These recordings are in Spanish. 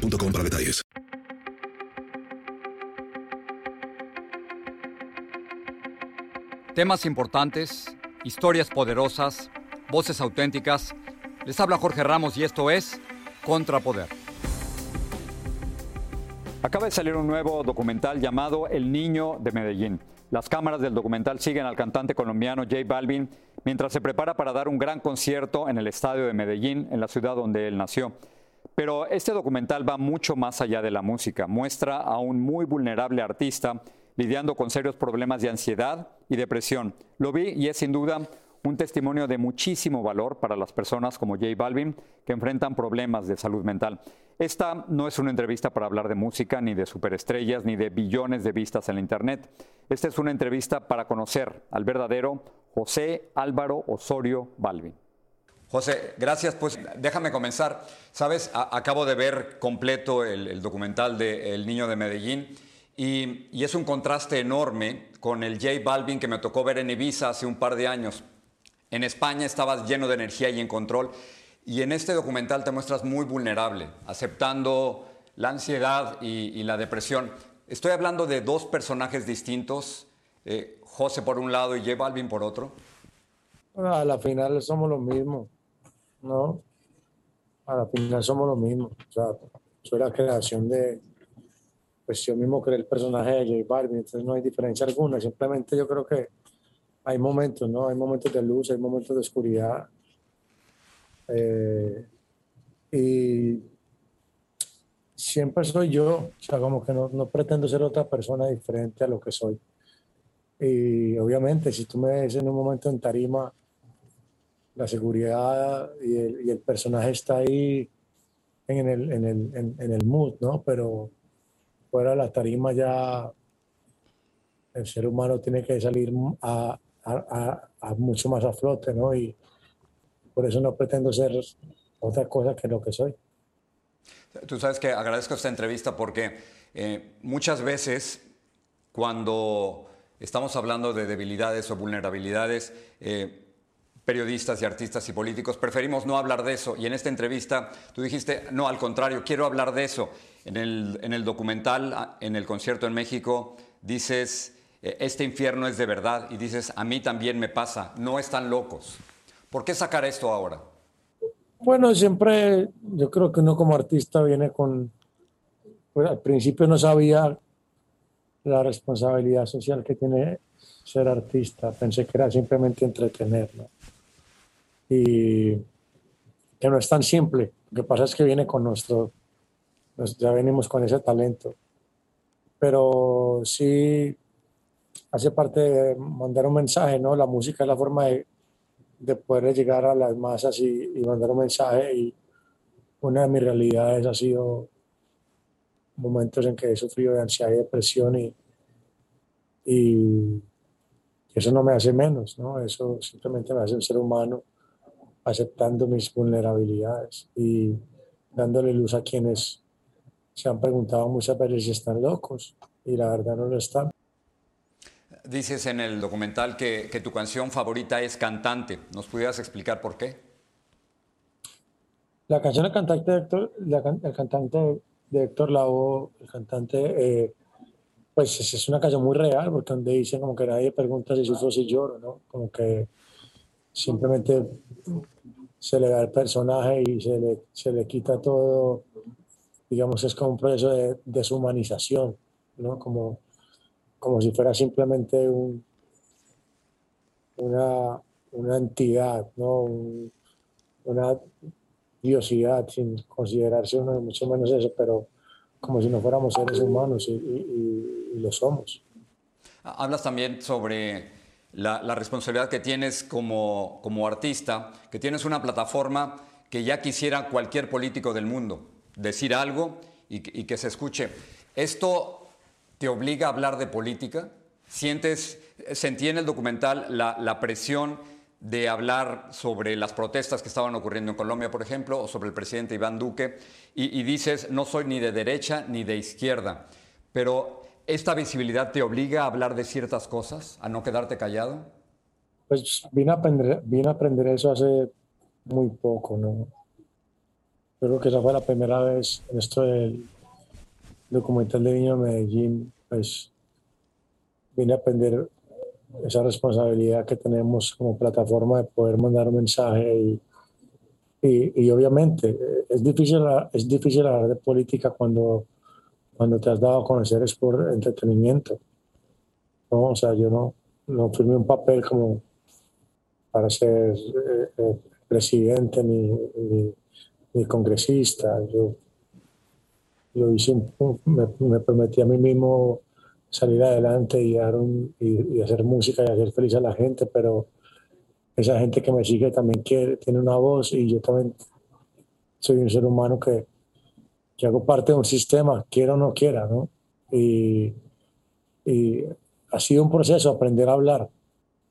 para detalles. Temas importantes, historias poderosas, voces auténticas. Les habla Jorge Ramos y esto es Contrapoder. Acaba de salir un nuevo documental llamado El Niño de Medellín. Las cámaras del documental siguen al cantante colombiano J Balvin mientras se prepara para dar un gran concierto en el estadio de Medellín, en la ciudad donde él nació. Pero este documental va mucho más allá de la música. Muestra a un muy vulnerable artista lidiando con serios problemas de ansiedad y depresión. Lo vi y es sin duda un testimonio de muchísimo valor para las personas como J Balvin que enfrentan problemas de salud mental. Esta no es una entrevista para hablar de música, ni de superestrellas, ni de billones de vistas en la Internet. Esta es una entrevista para conocer al verdadero José Álvaro Osorio Balvin. José, gracias. Pues déjame comenzar. Sabes, acabo de ver completo el, documental de El Niño de Medellín y, y, es un contraste enorme con el J Balvin que me tocó ver en Ibiza hace un par de años. En España estabas lleno de energía y en control y en este documental te muestras muy vulnerable, aceptando la ansiedad y, la depresión. Estoy hablando de dos personajes distintos, eh, José por un lado y J Balvin por otro. A la final somos los mismos. ¿No? A la final somos lo mismo. O sea, soy la creación de, pues yo mismo creé el personaje de J Balvin, entonces no hay diferencia alguna. Simplemente yo creo que hay momentos, ¿no? Hay momentos de luz, hay momentos de oscuridad. Eh, y siempre soy yo, o sea, como que no, no, pretendo ser otra persona diferente a lo que soy. Y obviamente, si tú me ves en un momento en tarima la seguridad y el, personaje está ahí en el, en, el, en, el mood, ¿no? Pero fuera de la tarima ya el ser humano tiene que salir a, a, a, mucho más a flote, ¿no? Y por eso no pretendo ser otra cosa que lo que soy. Tú sabes que agradezco esta entrevista porque eh, muchas veces cuando estamos hablando de debilidades o vulnerabilidades, eh, periodistas y artistas y políticos, preferimos no hablar de eso. Y en esta entrevista tú dijiste, no, al contrario, quiero hablar de eso. En el, en el documental, en el concierto en México, dices, eh, este infierno es de verdad. Y dices, a mí también me pasa, no están locos. ¿Por qué sacar esto ahora? Bueno, siempre yo creo que uno como artista viene con, pues, al principio no sabía la responsabilidad social que tiene ser artista, pensé que era simplemente entretenerlo y que no es tan simple. Lo que pasa es que viene con nuestro, ya venimos con ese talento. Pero sí hace parte de mandar un mensaje, ¿no? La música es la forma de, de poder llegar a las masas y, y, mandar un mensaje. Y una de mis realidades ha sido momentos en que he sufrido de ansiedad y depresión y, y eso no me hace menos, ¿no? Eso simplemente me hace un ser humano aceptando mis vulnerabilidades y dándole luz a quienes se han preguntado muchas veces si están locos y la verdad no lo están. Dices en el documental que, que tu canción favorita es Cantante. ¿Nos pudieras explicar por qué? La canción del cantante de Héctor, el cantante de Héctor Lavoe, el cantante, eh, pues es una canción muy real, porque donde dice como que nadie pregunta si sufro si lloro, ¿no? Como que simplemente se le da el personaje y se le, se le quita todo, digamos, es como un proceso de deshumanización, ¿no? Como, como si fuera simplemente un, una, una entidad, ¿no? una diosidad, sin considerarse uno, mucho menos eso, pero como si no fuéramos seres humanos y lo somos. Hablas también sobre la, responsabilidad que tienes como, como artista, que tienes una plataforma que ya quisiera cualquier político del mundo, decir algo y, que se escuche. ¿Esto te obliga a hablar de política? ¿Sientes, sentí en el documental la, presión de hablar sobre las protestas que estaban ocurriendo en Colombia, por ejemplo, o sobre el presidente Iván Duque, y dices, no soy ni de derecha ni de izquierda, pero ¿esta visibilidad te obliga a hablar de ciertas cosas, a no quedarte callado? Pues vine a aprender, vine a aprender eso hace muy poco, ¿no? Creo que esa fue la primera vez en esto del documental de de Medellín, pues vine a aprender esa responsabilidad que tenemos como plataforma de poder mandar un mensaje y, y, obviamente es difícil, es difícil hablar de política cuando, cuando te has dado a conocer es por entretenimiento. ¿no? O sea, yo no, no firmé un papel como para ser eh, eh, presidente ni, ni, congresista. Yo, yo hice me, prometí a mí mismo salir adelante y, dar y, hacer música y hacer feliz a la gente, pero esa gente que me sigue también quiere, tiene una voz y yo también soy un ser humano que, que hago parte de un sistema, quiera o no quiera, ¿no? Y, y ha sido un proceso aprender a hablar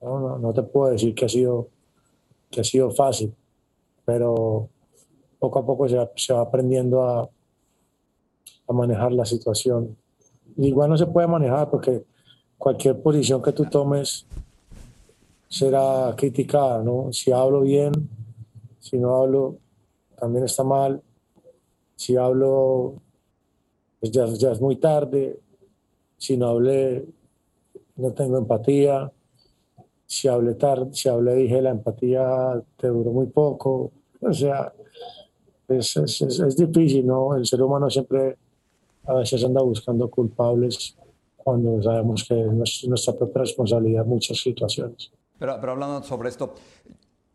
no, no, te puedo decir que ha sido, que ha sido fácil, pero poco a poco se, va aprendiendo a, a manejar la situación. Igual no se puede manejar porque cualquier posición que tú tomes será criticada, ¿no? Si hablo bien, si no hablo, también está mal. Si hablo, pues ya, ya es muy tarde. Si no hablé, no tengo empatía si hablé tarde, si hablé, dije, la empatía te duró muy poco. O sea, es, es, es, difícil, ¿no? El ser humano siempre a veces anda buscando culpables cuando sabemos que es nuestra propia responsabilidad en muchas situaciones. Pero, pero hablando sobre esto,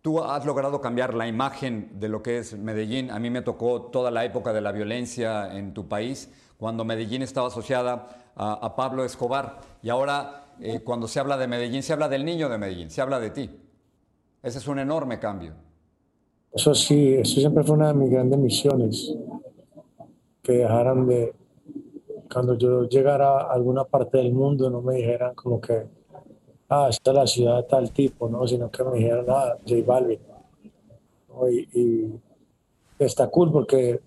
tú has logrado cambiar la imagen de lo que es Medellín. A mí me tocó toda la época de la violencia en tu país, cuando Medellín estaba asociada a, a Pablo Escobar. Y ahora eh, cuando se habla de Medellín, se habla del niño de Medellín, se habla de ti. Ese es un enorme cambio. Eso sí, eso siempre fue una de mis grandes misiones, que dejaran de, cuando yo llegara a alguna parte del mundo, no me dijeran como que, ah, esta es la ciudad de tal tipo, ¿no? sino que me dijeran, ah, J Balvin. Y, y está cool porque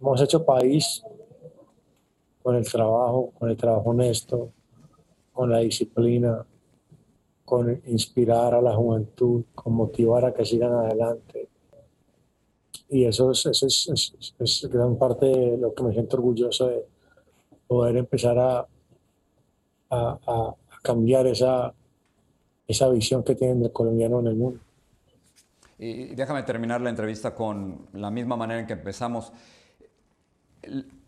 hemos hecho país con el trabajo, con el trabajo honesto, con la disciplina, con inspirar a la juventud, con motivar a que sigan adelante. Y eso es, eso es, gran parte de lo que me siento orgulloso de poder empezar a, a, cambiar esa, esa visión que tienen del colombiano en el mundo. Y déjame terminar la entrevista con la misma manera en que empezamos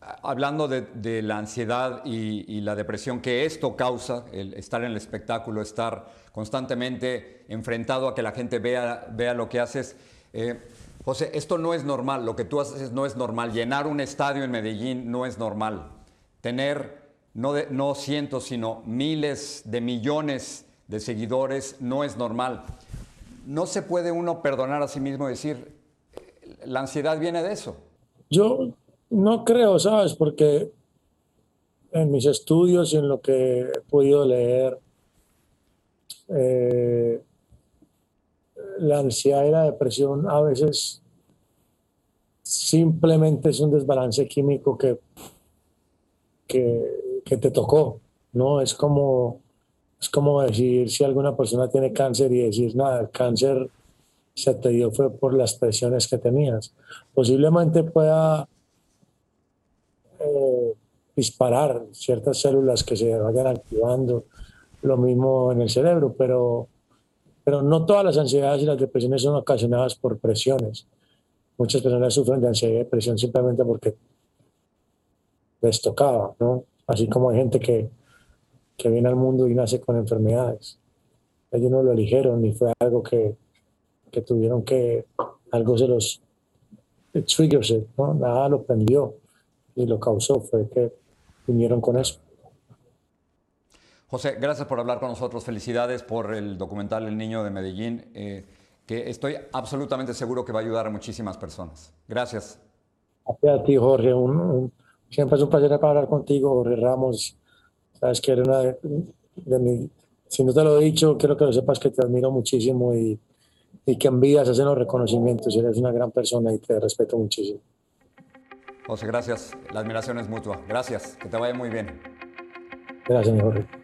hablando de, la ansiedad y, la depresión que esto causa, estar en el espectáculo, estar constantemente enfrentado a que la gente vea, vea lo que haces. Eh, José, esto no es normal, lo que tú haces no es normal. Llenar un estadio en Medellín no es normal. Tener no, no cientos, sino miles de millones de seguidores no es normal. No se puede uno perdonar a sí mismo y decir, la ansiedad viene de eso. Yo no creo, ¿sabes? Porque en mis estudios y en lo que he podido leer, eh, la ansiedad y la depresión a veces simplemente es un desbalance químico que, que, que, te tocó, ¿no? Es como, es como decir si alguna persona tiene cáncer y decir, nada, el cáncer se te dio fue por las presiones que tenías. Posiblemente pueda disparar ciertas células que se vayan activando, lo mismo en el cerebro, pero, pero no todas las ansiedades y las depresiones son ocasionadas por presiones. Muchas personas sufren de ansiedad y depresión simplemente porque les tocaba, ¿no? Así como hay gente que, que viene al mundo y nace con enfermedades. Ellos no lo eligieron ni fue algo que, que tuvieron que, algo se los triggers, ¿no? Nada lo prendió y lo causó, fue que vinieron con eso. José, gracias por hablar con nosotros. Felicidades por el documental El Niño de Medellín, eh, que estoy absolutamente seguro que va a ayudar a muchísimas personas. Gracias. A ti, Jorge. Un, Siempre es un placer hablar contigo, Jorge Ramos. Sabes que eres una de, de mi, si no te lo he dicho, quiero que lo sepas que te admiro muchísimo y, y que envías hacen los reconocimientos. Eres una gran persona y te respeto muchísimo. José, gracias. La admiración es mutua. Gracias. Que te vaya muy bien. Gracias, mi Jorge.